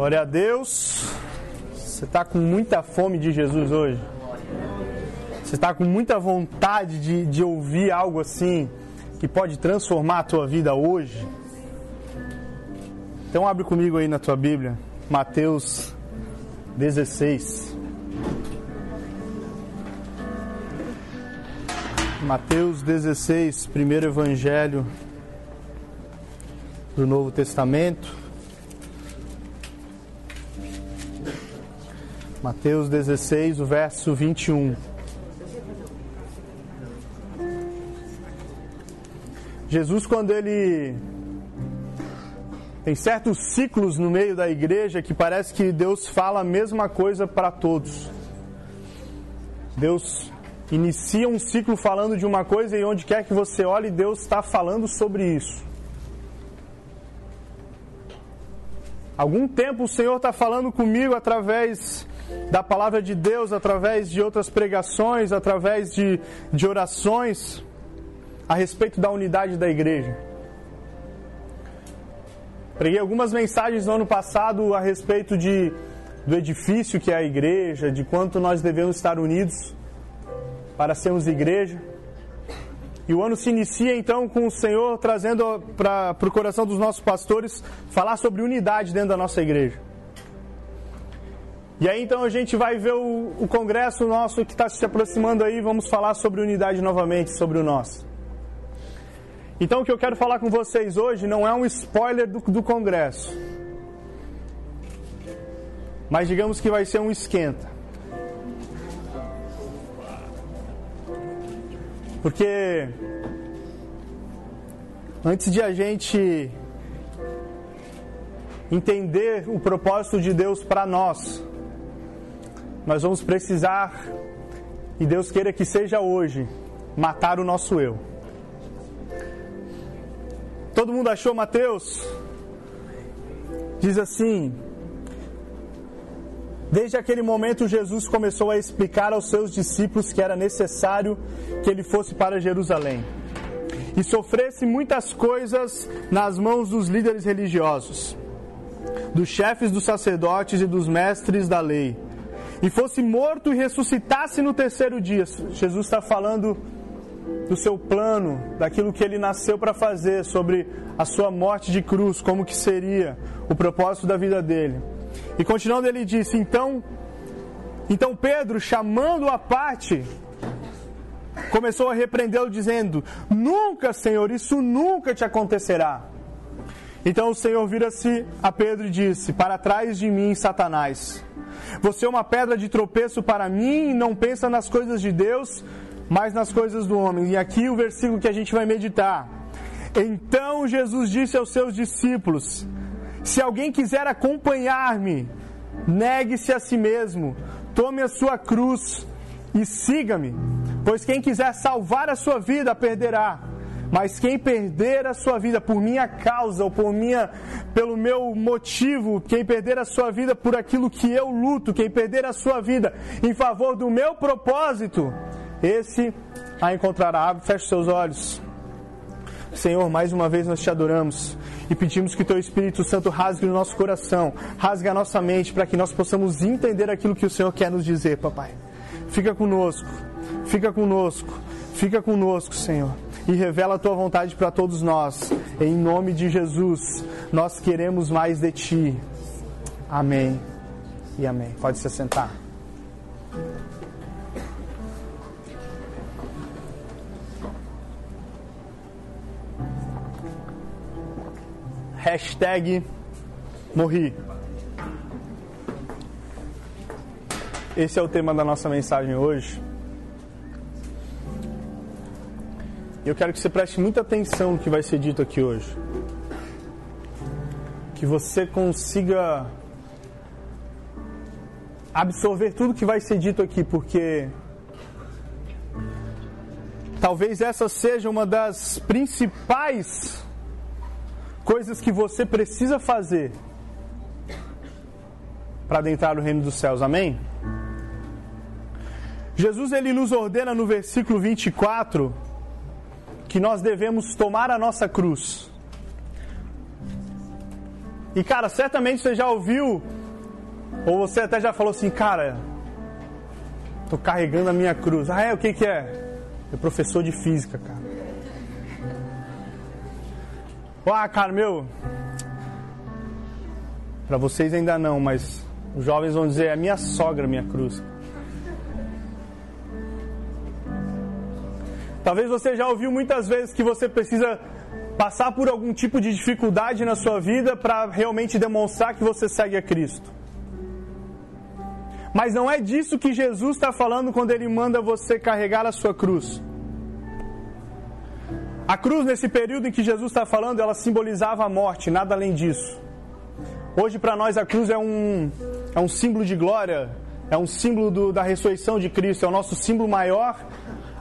Glória a Deus. Você está com muita fome de Jesus hoje? Você está com muita vontade de, de ouvir algo assim que pode transformar a tua vida hoje? Então abre comigo aí na tua Bíblia, Mateus 16. Mateus 16, primeiro evangelho do Novo Testamento. Mateus 16, o verso 21. Jesus, quando ele tem certos ciclos no meio da igreja que parece que Deus fala a mesma coisa para todos. Deus inicia um ciclo falando de uma coisa e onde quer que você olhe, Deus está falando sobre isso. Algum tempo o Senhor está falando comigo através da palavra de Deus, através de outras pregações, através de, de orações a respeito da unidade da igreja. Preguei algumas mensagens no ano passado a respeito de, do edifício que é a igreja, de quanto nós devemos estar unidos para sermos igreja. E o ano se inicia então com o Senhor trazendo para o coração dos nossos pastores falar sobre unidade dentro da nossa igreja. E aí então a gente vai ver o, o congresso nosso que está se aproximando aí, vamos falar sobre unidade novamente, sobre o nosso. Então o que eu quero falar com vocês hoje não é um spoiler do, do congresso, mas digamos que vai ser um esquenta. Porque antes de a gente entender o propósito de Deus para nós, nós vamos precisar, e Deus queira que seja hoje, matar o nosso eu. Todo mundo achou Mateus? Diz assim: Desde aquele momento, Jesus começou a explicar aos seus discípulos que era necessário que ele fosse para Jerusalém e sofresse muitas coisas nas mãos dos líderes religiosos, dos chefes dos sacerdotes e dos mestres da lei e fosse morto e ressuscitasse no terceiro dia. Jesus está falando do seu plano, daquilo que ele nasceu para fazer, sobre a sua morte de cruz, como que seria o propósito da vida dele. E continuando ele disse: "Então, então Pedro, chamando a parte, começou a repreendê-lo dizendo: Nunca, Senhor, isso nunca te acontecerá. Então o Senhor vira-se a Pedro e disse: Para trás de mim, Satanás. Você é uma pedra de tropeço para mim e não pensa nas coisas de Deus, mas nas coisas do homem. E aqui o versículo que a gente vai meditar. Então Jesus disse aos seus discípulos: Se alguém quiser acompanhar-me, negue-se a si mesmo, tome a sua cruz e siga-me. Pois quem quiser salvar a sua vida, perderá mas quem perder a sua vida por minha causa ou por minha, pelo meu motivo, quem perder a sua vida por aquilo que eu luto, quem perder a sua vida em favor do meu propósito, esse a encontrará. Feche seus olhos. Senhor, mais uma vez nós te adoramos e pedimos que Teu Espírito Santo rasgue o nosso coração, rasgue a nossa mente para que nós possamos entender aquilo que o Senhor quer nos dizer, papai. Fica conosco, fica conosco, fica conosco, Senhor e revela a tua vontade para todos nós. Em nome de Jesus, nós queremos mais de ti. Amém e amém. Pode se sentar. Hashtag morri. Esse é o tema da nossa mensagem hoje. Eu quero que você preste muita atenção no que vai ser dito aqui hoje. Que você consiga absorver tudo que vai ser dito aqui, porque talvez essa seja uma das principais coisas que você precisa fazer para adentrar no reino dos céus. Amém? Jesus ele nos ordena no versículo 24 que nós devemos tomar a nossa cruz. E cara, certamente você já ouviu, ou você até já falou assim, cara, tô carregando a minha cruz. Ah, é? O que que é? É professor de física, cara. Ah, cara, meu. Para vocês ainda não, mas os jovens vão dizer: é minha sogra, minha cruz. Talvez você já ouviu muitas vezes que você precisa passar por algum tipo de dificuldade na sua vida para realmente demonstrar que você segue a Cristo. Mas não é disso que Jesus está falando quando ele manda você carregar a sua cruz. A cruz, nesse período em que Jesus está falando, ela simbolizava a morte, nada além disso. Hoje, para nós, a cruz é um, é um símbolo de glória, é um símbolo do, da ressurreição de Cristo, é o nosso símbolo maior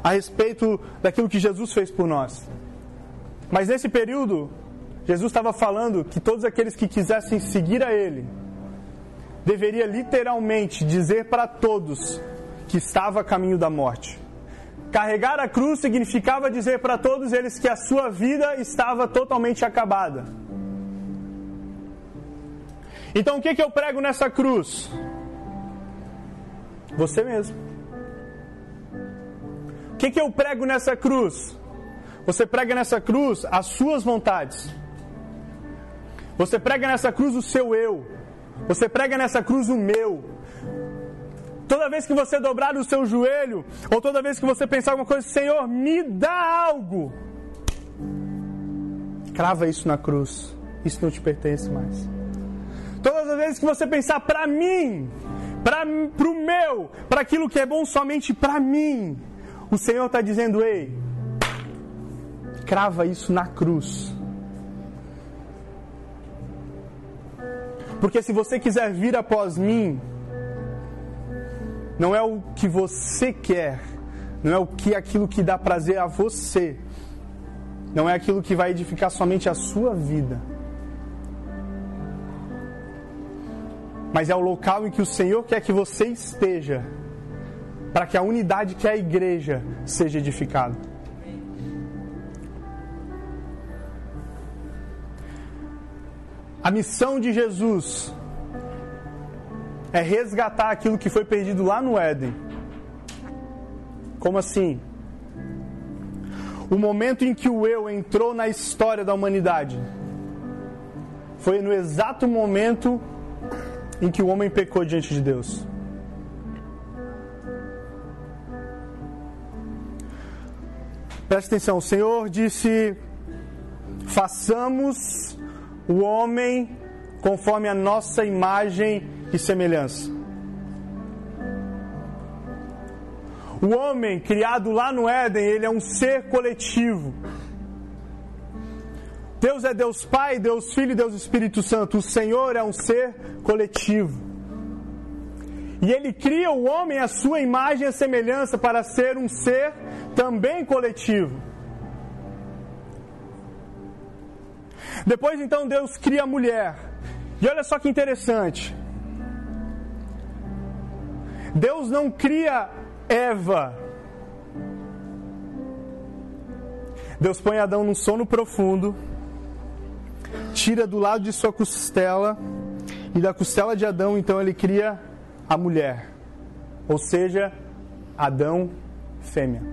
a respeito daquilo que Jesus fez por nós. Mas nesse período, Jesus estava falando que todos aqueles que quisessem seguir a Ele, deveria literalmente dizer para todos que estava a caminho da morte. Carregar a cruz significava dizer para todos eles que a sua vida estava totalmente acabada. Então o que, que eu prego nessa cruz? Você mesmo. Que, que eu prego nessa cruz? Você prega nessa cruz as suas vontades. Você prega nessa cruz o seu eu. Você prega nessa cruz o meu. Toda vez que você dobrar o seu joelho, ou toda vez que você pensar alguma coisa, Senhor, me dá algo. Crava isso na cruz. Isso não te pertence mais. Todas as vezes que você pensar para mim, para o meu, para aquilo que é bom somente para mim, o Senhor está dizendo: ei, crava isso na cruz. Porque se você quiser vir após mim, não é o que você quer, não é o que aquilo que dá prazer a você, não é aquilo que vai edificar somente a sua vida. Mas é o local em que o Senhor quer que você esteja, para que a unidade que é a igreja seja edificada. A missão de Jesus é resgatar aquilo que foi perdido lá no Éden. Como assim? O momento em que o eu entrou na história da humanidade foi no exato momento em que o homem pecou diante de Deus. Preste atenção, o Senhor disse: façamos o homem conforme a nossa imagem e semelhança. O homem criado lá no Éden, ele é um ser coletivo. Deus é Deus Pai, Deus Filho e Deus Espírito Santo. O Senhor é um ser coletivo. E ele cria o homem à sua imagem e semelhança para ser um ser também coletivo. Depois então Deus cria a mulher. E olha só que interessante. Deus não cria Eva. Deus põe Adão num sono profundo, tira do lado de sua costela, e da costela de Adão então ele cria a mulher, ou seja, Adão fêmea.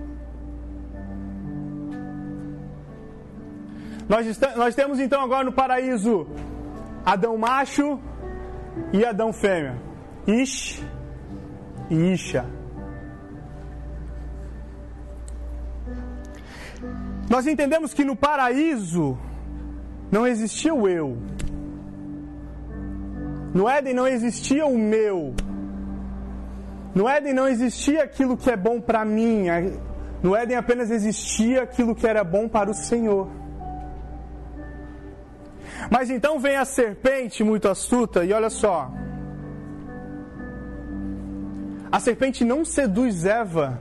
Nós, estamos, nós temos então agora no paraíso Adão macho e Adão fêmea. Ish e Isha. Nós entendemos que no paraíso não existia o eu. No Éden não existia o meu. No Éden não existia aquilo que é bom para mim. No Éden apenas existia aquilo que era bom para o Senhor. Mas então vem a serpente muito astuta e olha só. A serpente não seduz Eva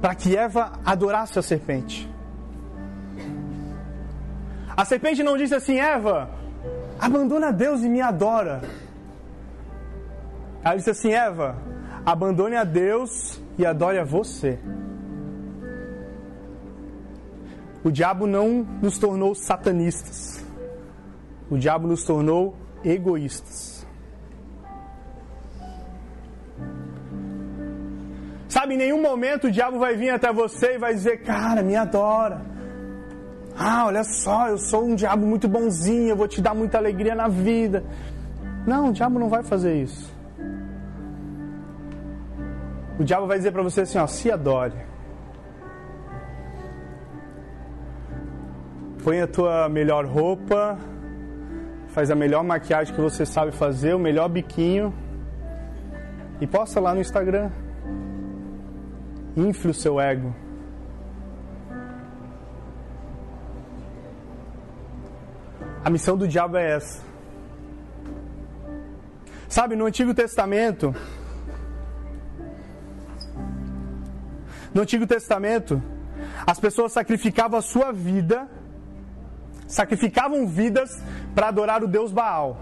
para que Eva adorasse a serpente. A serpente não disse assim, Eva, abandona Deus e me adora. Ela disse assim, Eva, abandone a Deus e adore a você. O diabo não nos tornou satanistas. O diabo nos tornou egoístas. Sabe, em nenhum momento o diabo vai vir até você e vai dizer: Cara, me adora. Ah, olha só, eu sou um diabo muito bonzinho, eu vou te dar muita alegria na vida. Não, o diabo não vai fazer isso. O diabo vai dizer para você assim: ó, se adore. Põe a tua melhor roupa, faz a melhor maquiagem que você sabe fazer, o melhor biquinho e posta lá no Instagram. Infle o seu ego. A missão do diabo é essa. Sabe, no Antigo Testamento, no Antigo Testamento, as pessoas sacrificavam a sua vida, sacrificavam vidas para adorar o Deus Baal.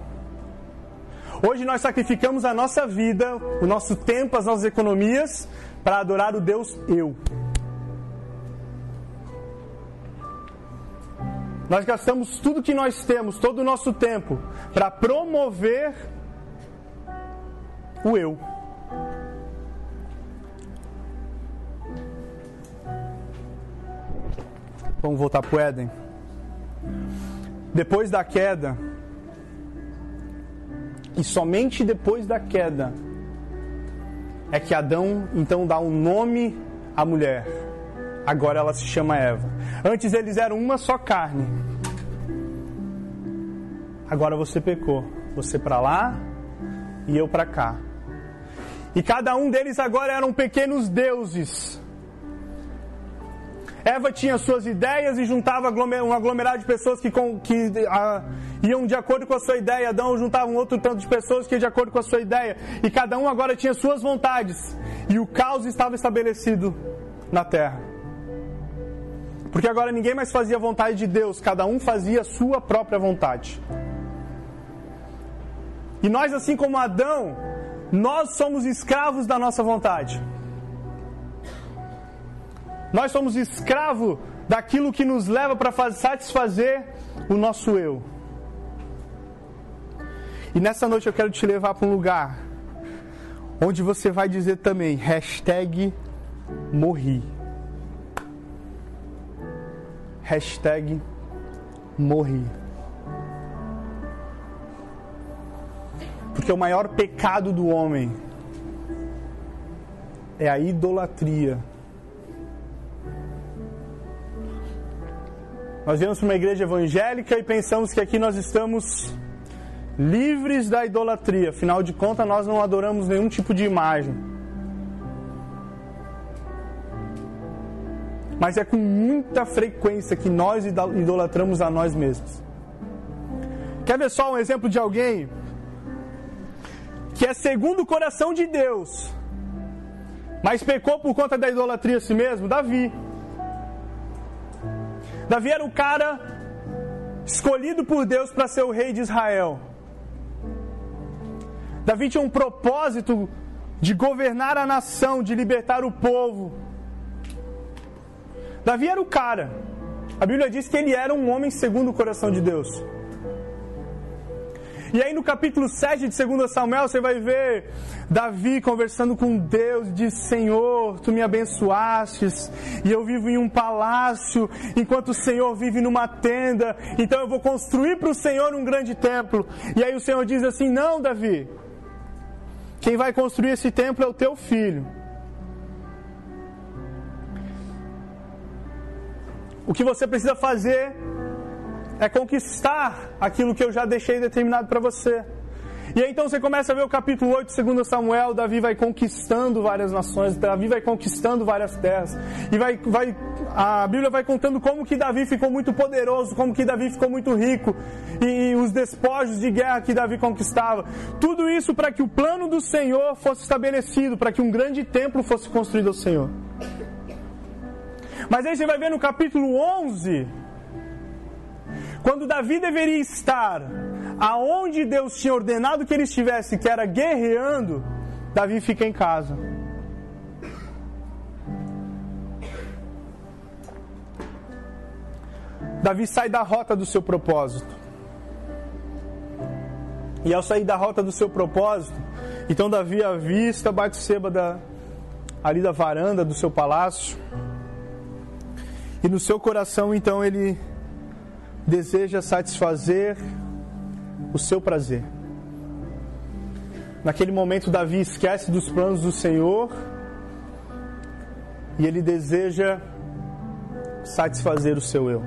Hoje nós sacrificamos a nossa vida, o nosso tempo, as nossas economias para adorar o Deus eu. Nós gastamos tudo que nós temos, todo o nosso tempo, para promover o eu. Vamos voltar para o Éden. Depois da queda, e somente depois da queda, é que Adão então dá um nome à mulher. Agora ela se chama Eva. Antes eles eram uma só carne. Agora você pecou. Você para lá e eu para cá. E cada um deles agora eram pequenos deuses. Eva tinha suas ideias e juntava um aglomerado de pessoas que, que a, iam de acordo com a sua ideia. Adão juntava um outro tanto de pessoas que iam de acordo com a sua ideia. E cada um agora tinha suas vontades. E o caos estava estabelecido na terra. Porque agora ninguém mais fazia a vontade de Deus, cada um fazia a sua própria vontade. E nós, assim como Adão, nós somos escravos da nossa vontade. Nós somos escravos daquilo que nos leva para satisfazer o nosso eu. E nessa noite eu quero te levar para um lugar onde você vai dizer também, hashtag morri. Hashtag morri. Porque o maior pecado do homem é a idolatria Nós viemos para uma igreja evangélica e pensamos que aqui nós estamos livres da idolatria. Afinal de contas, nós não adoramos nenhum tipo de imagem. Mas é com muita frequência que nós idolatramos a nós mesmos. Quer ver só um exemplo de alguém que é segundo o coração de Deus, mas pecou por conta da idolatria a si mesmo? Davi. Davi era o cara escolhido por Deus para ser o rei de Israel. Davi tinha um propósito de governar a nação, de libertar o povo. Davi era o cara. A Bíblia diz que ele era um homem segundo o coração de Deus. E aí no capítulo 7 de 2 Samuel você vai ver Davi conversando com Deus, diz: Senhor, tu me abençoastes, e eu vivo em um palácio, enquanto o Senhor vive numa tenda, então eu vou construir para o Senhor um grande templo. E aí o Senhor diz assim: Não, Davi, quem vai construir esse templo é o teu filho. O que você precisa fazer é conquistar aquilo que eu já deixei determinado para você. E aí então você começa a ver o capítulo 8 de 2 Samuel, Davi vai conquistando várias nações, Davi vai conquistando várias terras. E vai, vai, a Bíblia vai contando como que Davi ficou muito poderoso, como que Davi ficou muito rico, e os despojos de guerra que Davi conquistava. Tudo isso para que o plano do Senhor fosse estabelecido, para que um grande templo fosse construído ao Senhor. Mas aí você vai ver no capítulo 11, quando Davi deveria estar aonde Deus tinha ordenado que ele estivesse, que era guerreando, Davi fica em casa. Davi sai da rota do seu propósito. E ao sair da rota do seu propósito, então Davi avista Batseba da, ali da varanda do seu palácio. E no seu coração, então, ele deseja satisfazer o seu prazer. Naquele momento, Davi esquece dos planos do Senhor e ele deseja satisfazer o seu eu.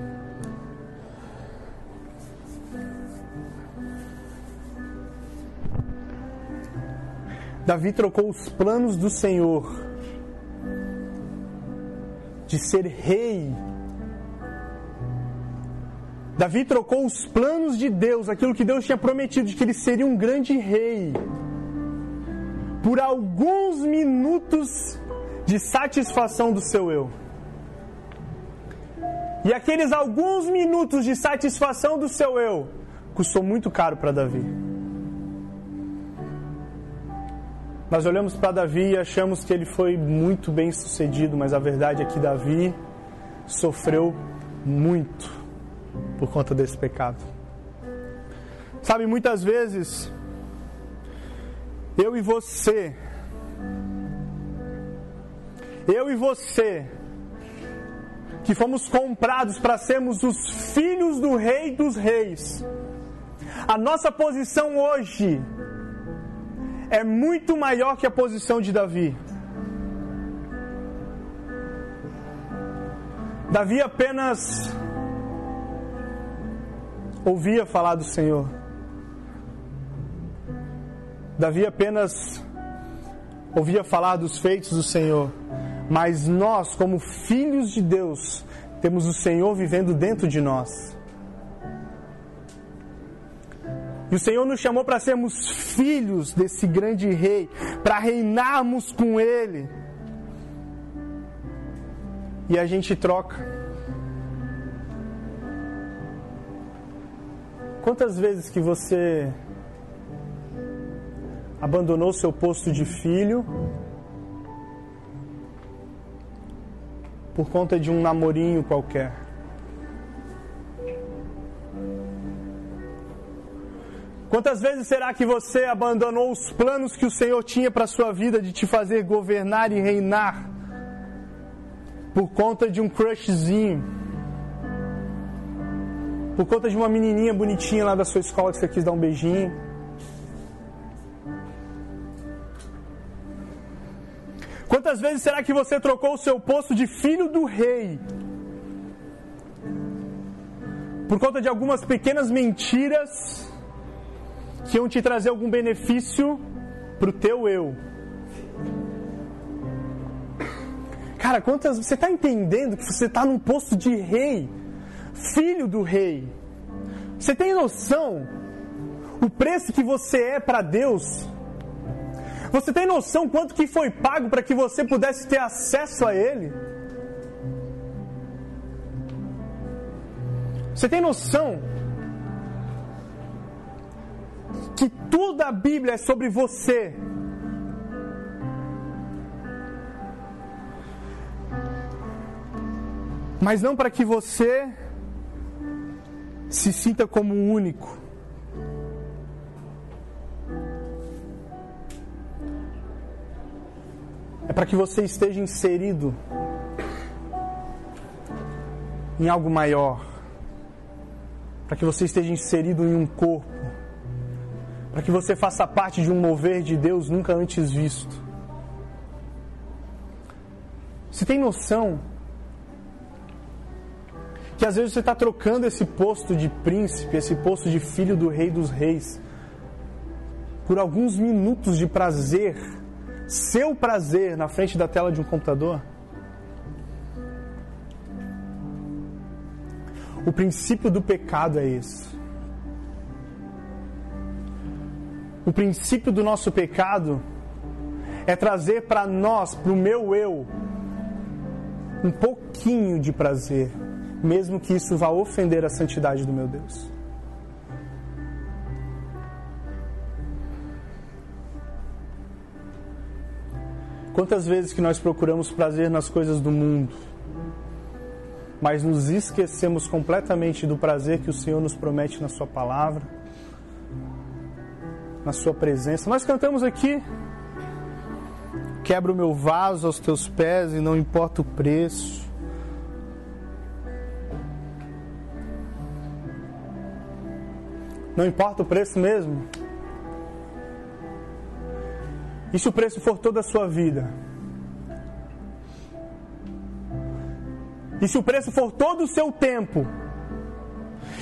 Davi trocou os planos do Senhor de ser rei. Davi trocou os planos de Deus, aquilo que Deus tinha prometido, de que ele seria um grande rei, por alguns minutos de satisfação do seu eu. E aqueles alguns minutos de satisfação do seu eu custou muito caro para Davi. Nós olhamos para Davi e achamos que ele foi muito bem sucedido, mas a verdade é que Davi sofreu muito por conta desse pecado. Sabe, muitas vezes eu e você, eu e você, que fomos comprados para sermos os filhos do Rei dos Reis, a nossa posição hoje é muito maior que a posição de Davi. Davi apenas ouvia falar do Senhor. Davi apenas ouvia falar dos feitos do Senhor, mas nós, como filhos de Deus, temos o Senhor vivendo dentro de nós. E o Senhor nos chamou para sermos filhos desse grande rei, para reinarmos com ele. E a gente troca. Quantas vezes que você abandonou seu posto de filho por conta de um namorinho qualquer. Quantas vezes será que você abandonou os planos que o Senhor tinha para a sua vida de te fazer governar e reinar por conta de um crushzinho? Por conta de uma menininha bonitinha lá da sua escola que você quis dar um beijinho? Quantas vezes será que você trocou o seu posto de filho do rei por conta de algumas pequenas mentiras que iam te trazer algum benefício para o teu eu? Cara, quantas você está entendendo que você está num posto de rei, filho do rei? Você tem noção o preço que você é para Deus? Você tem noção quanto que foi pago para que você pudesse ter acesso a Ele? Você tem noção que toda a Bíblia é sobre você? Mas não para que você se sinta como único. é para que você esteja inserido em algo maior, para que você esteja inserido em um corpo, para que você faça parte de um mover de Deus nunca antes visto. Você tem noção que às vezes você está trocando esse posto de príncipe, esse posto de filho do rei dos reis, por alguns minutos de prazer seu prazer na frente da tela de um computador? O princípio do pecado é esse. O princípio do nosso pecado é trazer para nós, para o meu eu, um pouquinho de prazer, mesmo que isso vá ofender a santidade do meu Deus. Quantas vezes que nós procuramos prazer nas coisas do mundo, mas nos esquecemos completamente do prazer que o Senhor nos promete na Sua palavra? na Sua presença. Nós cantamos aqui. Quebra o meu vaso aos teus pés e não importa o preço. Não importa o preço mesmo. E se o preço for toda a sua vida? E se o preço for todo o seu tempo?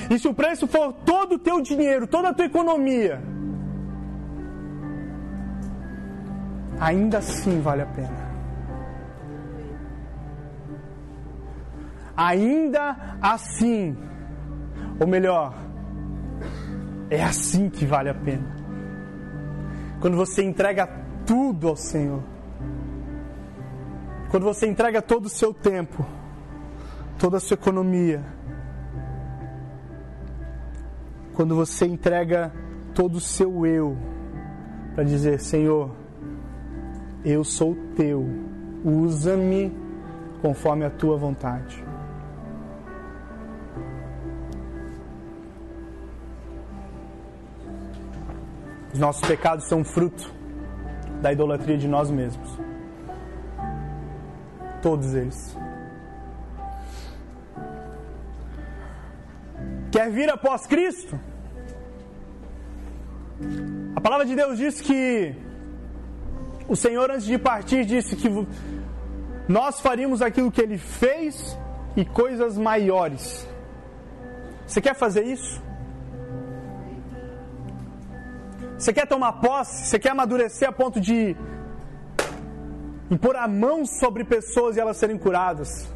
E se o preço for todo o teu dinheiro, toda a tua economia? Ainda assim vale a pena. Ainda assim, ou melhor, é assim que vale a pena. Quando você entrega tudo ao Senhor. Quando você entrega todo o seu tempo, toda a sua economia. Quando você entrega todo o seu eu para dizer: Senhor, eu sou teu, usa-me conforme a tua vontade. Os nossos pecados são fruto da idolatria de nós mesmos. Todos eles. Quer vir após Cristo? A palavra de Deus diz que o Senhor, antes de partir, disse que nós faríamos aquilo que ele fez e coisas maiores. Você quer fazer isso? Você quer tomar posse? Você quer amadurecer a ponto de impor a mão sobre pessoas e elas serem curadas?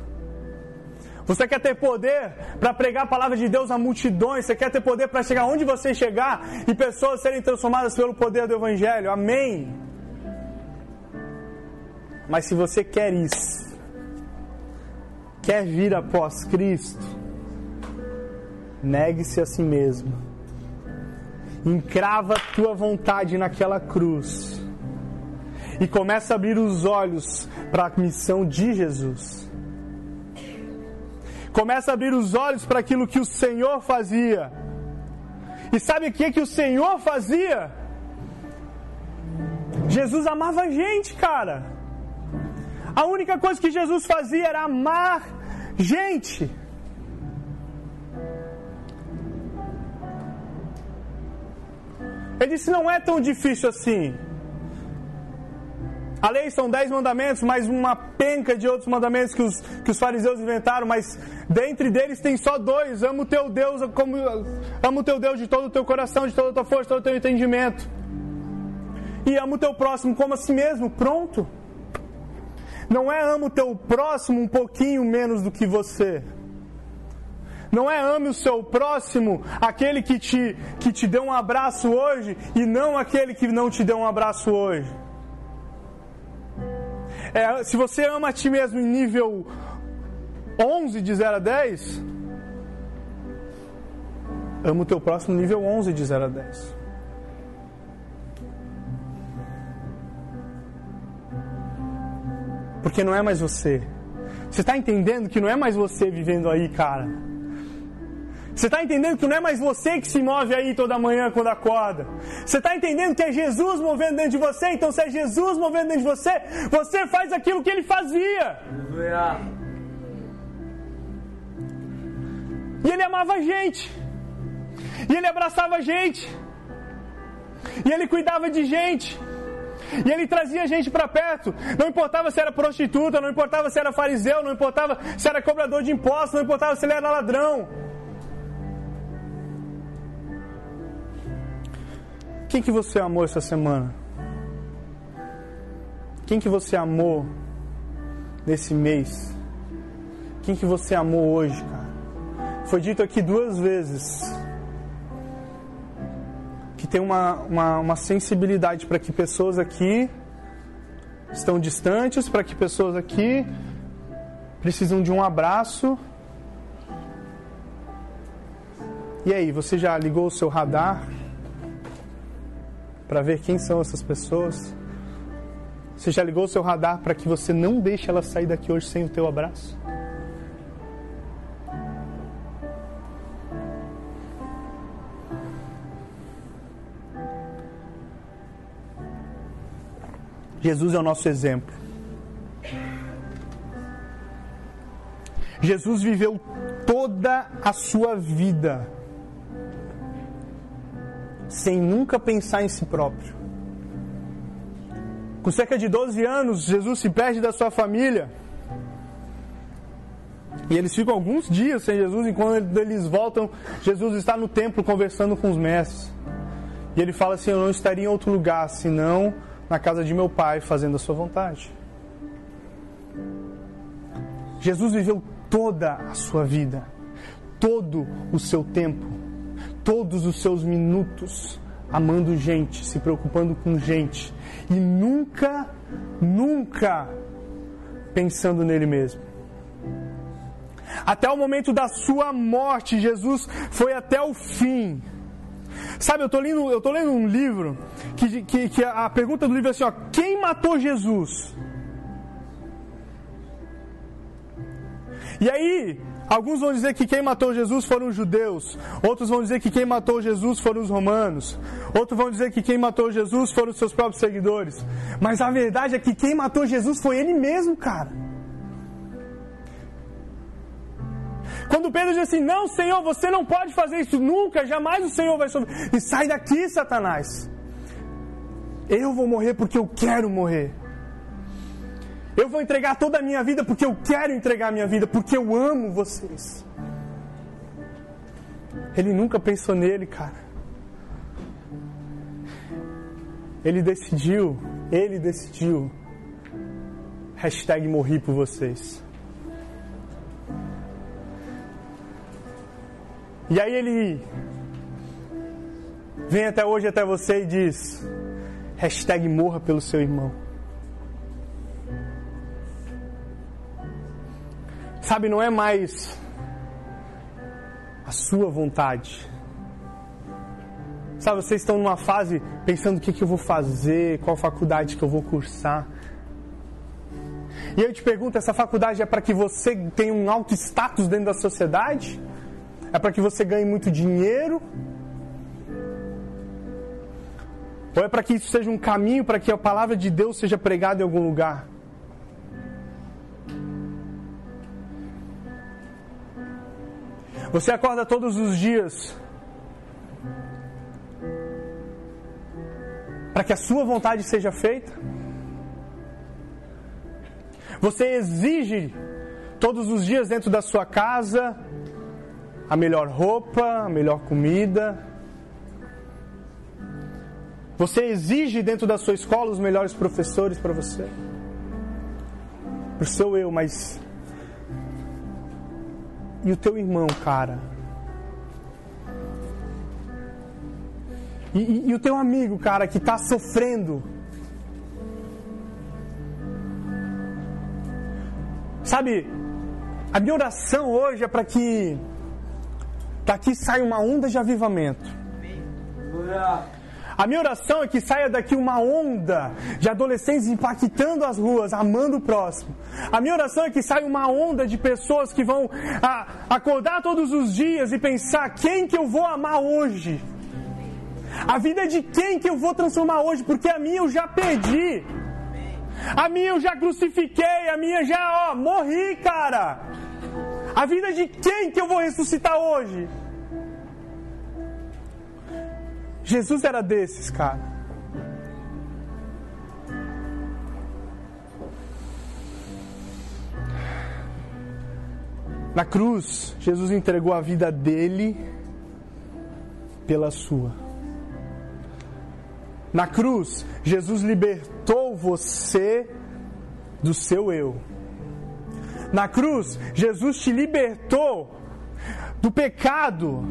Você quer ter poder para pregar a palavra de Deus a multidões? Você quer ter poder para chegar onde você chegar e pessoas serem transformadas pelo poder do Evangelho? Amém. Mas se você quer isso, quer vir após Cristo, negue-se a si mesmo encrava tua vontade naquela cruz e começa a abrir os olhos para a missão de Jesus. Começa a abrir os olhos para aquilo que o Senhor fazia. E sabe o que, que o Senhor fazia? Jesus amava a gente, cara. A única coisa que Jesus fazia era amar gente. Ele disse: não é tão difícil assim. A lei são dez mandamentos, mais uma penca de outros mandamentos que os, que os fariseus inventaram, mas dentre deles tem só dois: ama o teu Deus como ama o teu Deus de todo o teu coração, de toda a tua força, de todo o teu entendimento. E ama o teu próximo como a si mesmo. Pronto. Não é ama o teu próximo um pouquinho menos do que você. Não é ame o seu próximo, aquele que te, que te deu um abraço hoje, e não aquele que não te deu um abraço hoje. É, se você ama a ti mesmo em nível 11 de 0 a 10, ama o teu próximo nível 11 de 0 a 10. Porque não é mais você. Você está entendendo que não é mais você vivendo aí, cara. Você está entendendo que não é mais você que se move aí toda manhã quando acorda. Você está entendendo que é Jesus movendo dentro de você. Então, se é Jesus movendo dentro de você, você faz aquilo que ele fazia. E ele amava a gente. E ele abraçava a gente. E ele cuidava de gente. E ele trazia a gente para perto. Não importava se era prostituta, não importava se era fariseu, não importava se era cobrador de impostos, não importava se ele era ladrão. Quem que você amou essa semana? Quem que você amou nesse mês? Quem que você amou hoje, cara? Foi dito aqui duas vezes que tem uma, uma, uma sensibilidade para que pessoas aqui estão distantes, para que pessoas aqui precisam de um abraço. E aí, você já ligou o seu radar? Para ver quem são essas pessoas? Você já ligou o seu radar para que você não deixe ela sair daqui hoje sem o teu abraço? Jesus é o nosso exemplo. Jesus viveu toda a sua vida sem nunca pensar em si próprio. Com cerca de 12 anos, Jesus se perde da sua família. E eles ficam alguns dias sem Jesus, e quando eles voltam, Jesus está no templo conversando com os mestres. E ele fala assim: Eu não estaria em outro lugar senão na casa de meu pai, fazendo a sua vontade. Jesus viveu toda a sua vida, todo o seu tempo, todos os seus minutos amando gente, se preocupando com gente e nunca, nunca pensando nele mesmo. Até o momento da sua morte, Jesus foi até o fim. Sabe, eu estou lendo, eu tô lendo um livro que, que, que a pergunta do livro é assim: ó, quem matou Jesus? E aí, alguns vão dizer que quem matou Jesus foram os judeus, outros vão dizer que quem matou Jesus foram os romanos, outros vão dizer que quem matou Jesus foram os seus próprios seguidores. Mas a verdade é que quem matou Jesus foi ele mesmo, cara. Quando Pedro diz assim: Não, Senhor, você não pode fazer isso nunca, jamais o Senhor vai sofrer. E sai daqui, Satanás. Eu vou morrer porque eu quero morrer. Eu vou entregar toda a minha vida porque eu quero entregar a minha vida, porque eu amo vocês. Ele nunca pensou nele, cara. Ele decidiu, ele decidiu. Hashtag morri por vocês. E aí ele vem até hoje até você e diz: hashtag morra pelo seu irmão. Sabe, não é mais a sua vontade. Sabe, vocês estão numa fase pensando o que, que eu vou fazer, qual faculdade que eu vou cursar. E eu te pergunto, essa faculdade é para que você tenha um alto status dentro da sociedade? É para que você ganhe muito dinheiro? Ou é para que isso seja um caminho para que a palavra de Deus seja pregada em algum lugar? Você acorda todos os dias para que a sua vontade seja feita? Você exige todos os dias dentro da sua casa a melhor roupa, a melhor comida? Você exige dentro da sua escola os melhores professores para você? Para o seu eu, mas e o teu irmão, cara? E, e, e o teu amigo, cara, que está sofrendo? Sabe, a minha oração hoje é para que daqui saia uma onda de avivamento. A minha oração é que saia daqui uma onda de adolescentes impactando as ruas, amando o próximo. A minha oração é que saia uma onda de pessoas que vão a, acordar todos os dias e pensar quem que eu vou amar hoje. A vida de quem que eu vou transformar hoje, porque a minha eu já perdi. A minha eu já crucifiquei, a minha já, ó, morri, cara. A vida de quem que eu vou ressuscitar hoje? Jesus era desses, cara. Na cruz, Jesus entregou a vida dele pela sua. Na cruz, Jesus libertou você do seu eu. Na cruz, Jesus te libertou do pecado,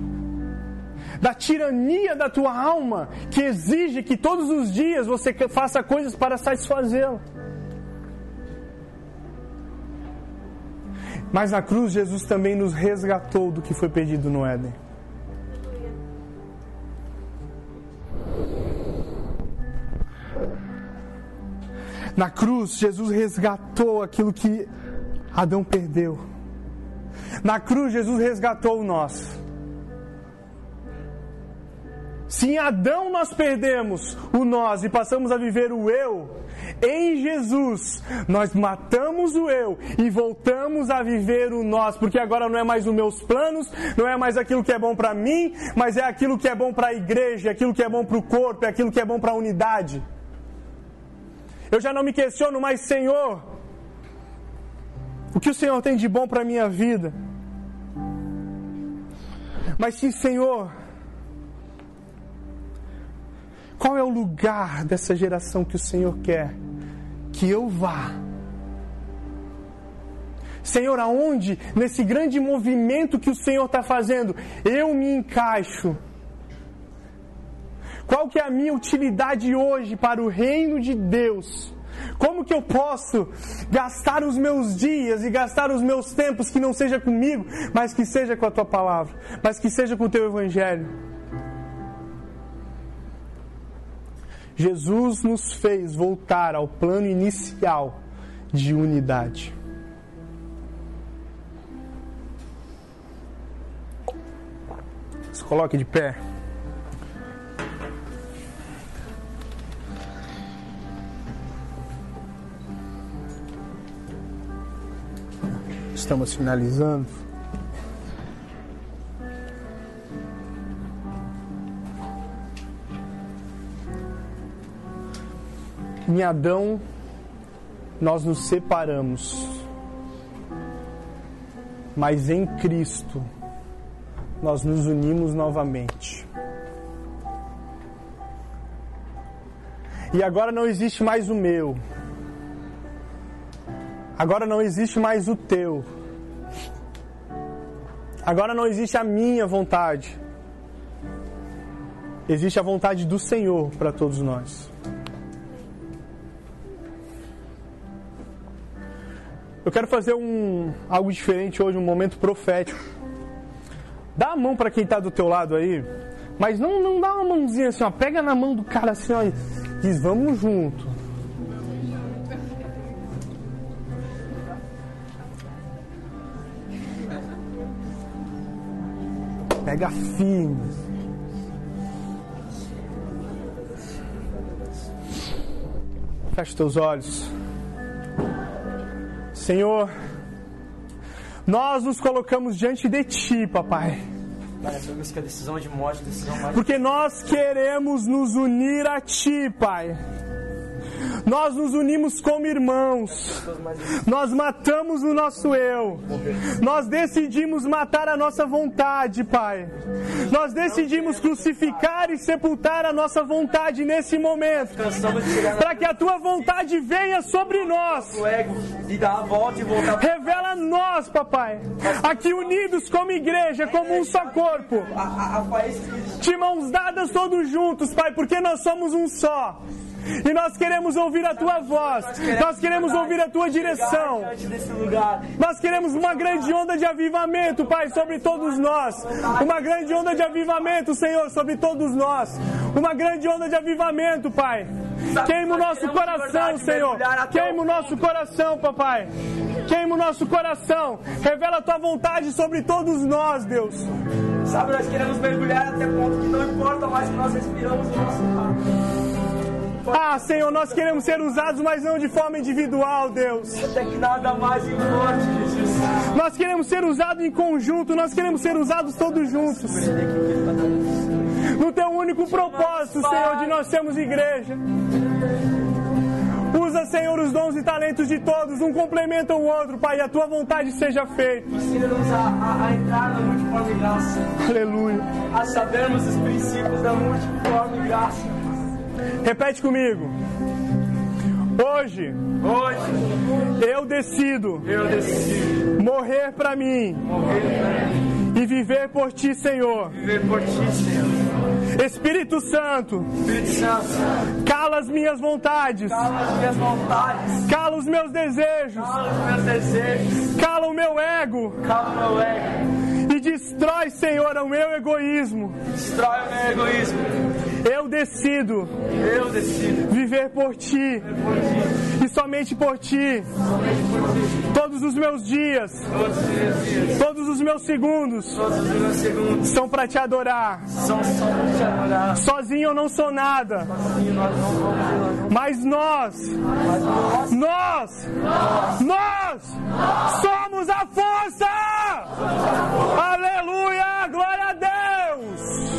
da tirania da tua alma, que exige que todos os dias você faça coisas para satisfazê-la. Mas na cruz, Jesus também nos resgatou do que foi perdido no Éden. Na cruz, Jesus resgatou aquilo que Adão perdeu. Na cruz, Jesus resgatou o nosso. Se em Adão nós perdemos o nós e passamos a viver o eu, em Jesus nós matamos o eu e voltamos a viver o nós, porque agora não é mais os meus planos, não é mais aquilo que é bom para mim, mas é aquilo que é bom para a igreja, é aquilo que é bom para o corpo, é aquilo que é bom para a unidade. Eu já não me questiono mais, Senhor, o que o Senhor tem de bom para a minha vida? Mas sim, Senhor, qual é o lugar dessa geração que o Senhor quer que eu vá? Senhor, aonde, nesse grande movimento que o Senhor está fazendo, eu me encaixo? Qual que é a minha utilidade hoje para o reino de Deus? Como que eu posso gastar os meus dias e gastar os meus tempos que não seja comigo, mas que seja com a tua palavra, mas que seja com o teu evangelho? Jesus nos fez voltar ao plano inicial de unidade. Se coloque de pé. Estamos finalizando. Em Adão, nós nos separamos, mas em Cristo, nós nos unimos novamente. E agora não existe mais o meu, agora não existe mais o teu, agora não existe a minha vontade, existe a vontade do Senhor para todos nós. Eu quero fazer um algo diferente hoje, um momento profético. Dá a mão para quem está do teu lado aí, mas não, não dá uma mãozinha assim, ó, pega na mão do cara assim, ó, e diz, vamos junto. Pega firme. Feche teus olhos. Senhor, nós nos colocamos diante de Ti, papai. Porque nós queremos nos unir a Ti, Pai. Nós nos unimos como irmãos. Nós matamos o nosso eu. Nós decidimos matar a nossa vontade, Pai. Nós decidimos crucificar e sepultar a nossa vontade nesse momento. Para que a tua vontade venha sobre nós. Revela nós, papai. Aqui unidos como igreja, como um só corpo. De mãos dadas todos juntos, Pai, porque nós somos um só. E nós queremos ouvir a tua voz. Nós queremos ouvir a tua direção. Nós queremos uma grande onda de avivamento, Pai, sobre todos nós. Uma grande onda de avivamento, Senhor, sobre todos nós. Uma grande onda de avivamento, Pai. Queima o nosso coração, Senhor. Queima o nosso coração, papai. Queima o nosso coração. Revela a tua vontade sobre todos nós, Deus. Sabe, nós queremos mergulhar até ponto que não importa mais que nós respiramos o nosso ar. Ah, Senhor, nós queremos ser usados, mas não de forma individual, Deus. Até que nada mais importe, Jesus. Nós queremos ser usados em conjunto, nós queremos ser usados todos juntos. No teu único propósito, Senhor, de nós sermos igreja. Usa, Senhor, os dons e talentos de todos, um complementa o outro, Pai, e a tua vontade seja feita. Ensina-nos a, a, a entrar na multiforme graça, Aleluia. a sabermos os princípios da multiforme graça. Repete comigo. Hoje Hoje eu decido eu decido morrer para mim mim, e viver por ti, Senhor. por ti, Senhor. Espírito Santo, Espírito Santo, cala as minhas vontades, cala as minhas vontades, cala os meus desejos, cala os meus desejos, cala o meu ego cala o meu ego, e destrói, Senhor, o meu egoísmo. destrói o meu egoísmo. Eu decido, eu decido viver por ti, por ti. e somente por ti. Todos os meus dias, todos os, meus, segundos, são para te adorar. Sozinho eu não sou nada. Mas nós, nós, nós. Somos a força. Aleluia, glória a Deus.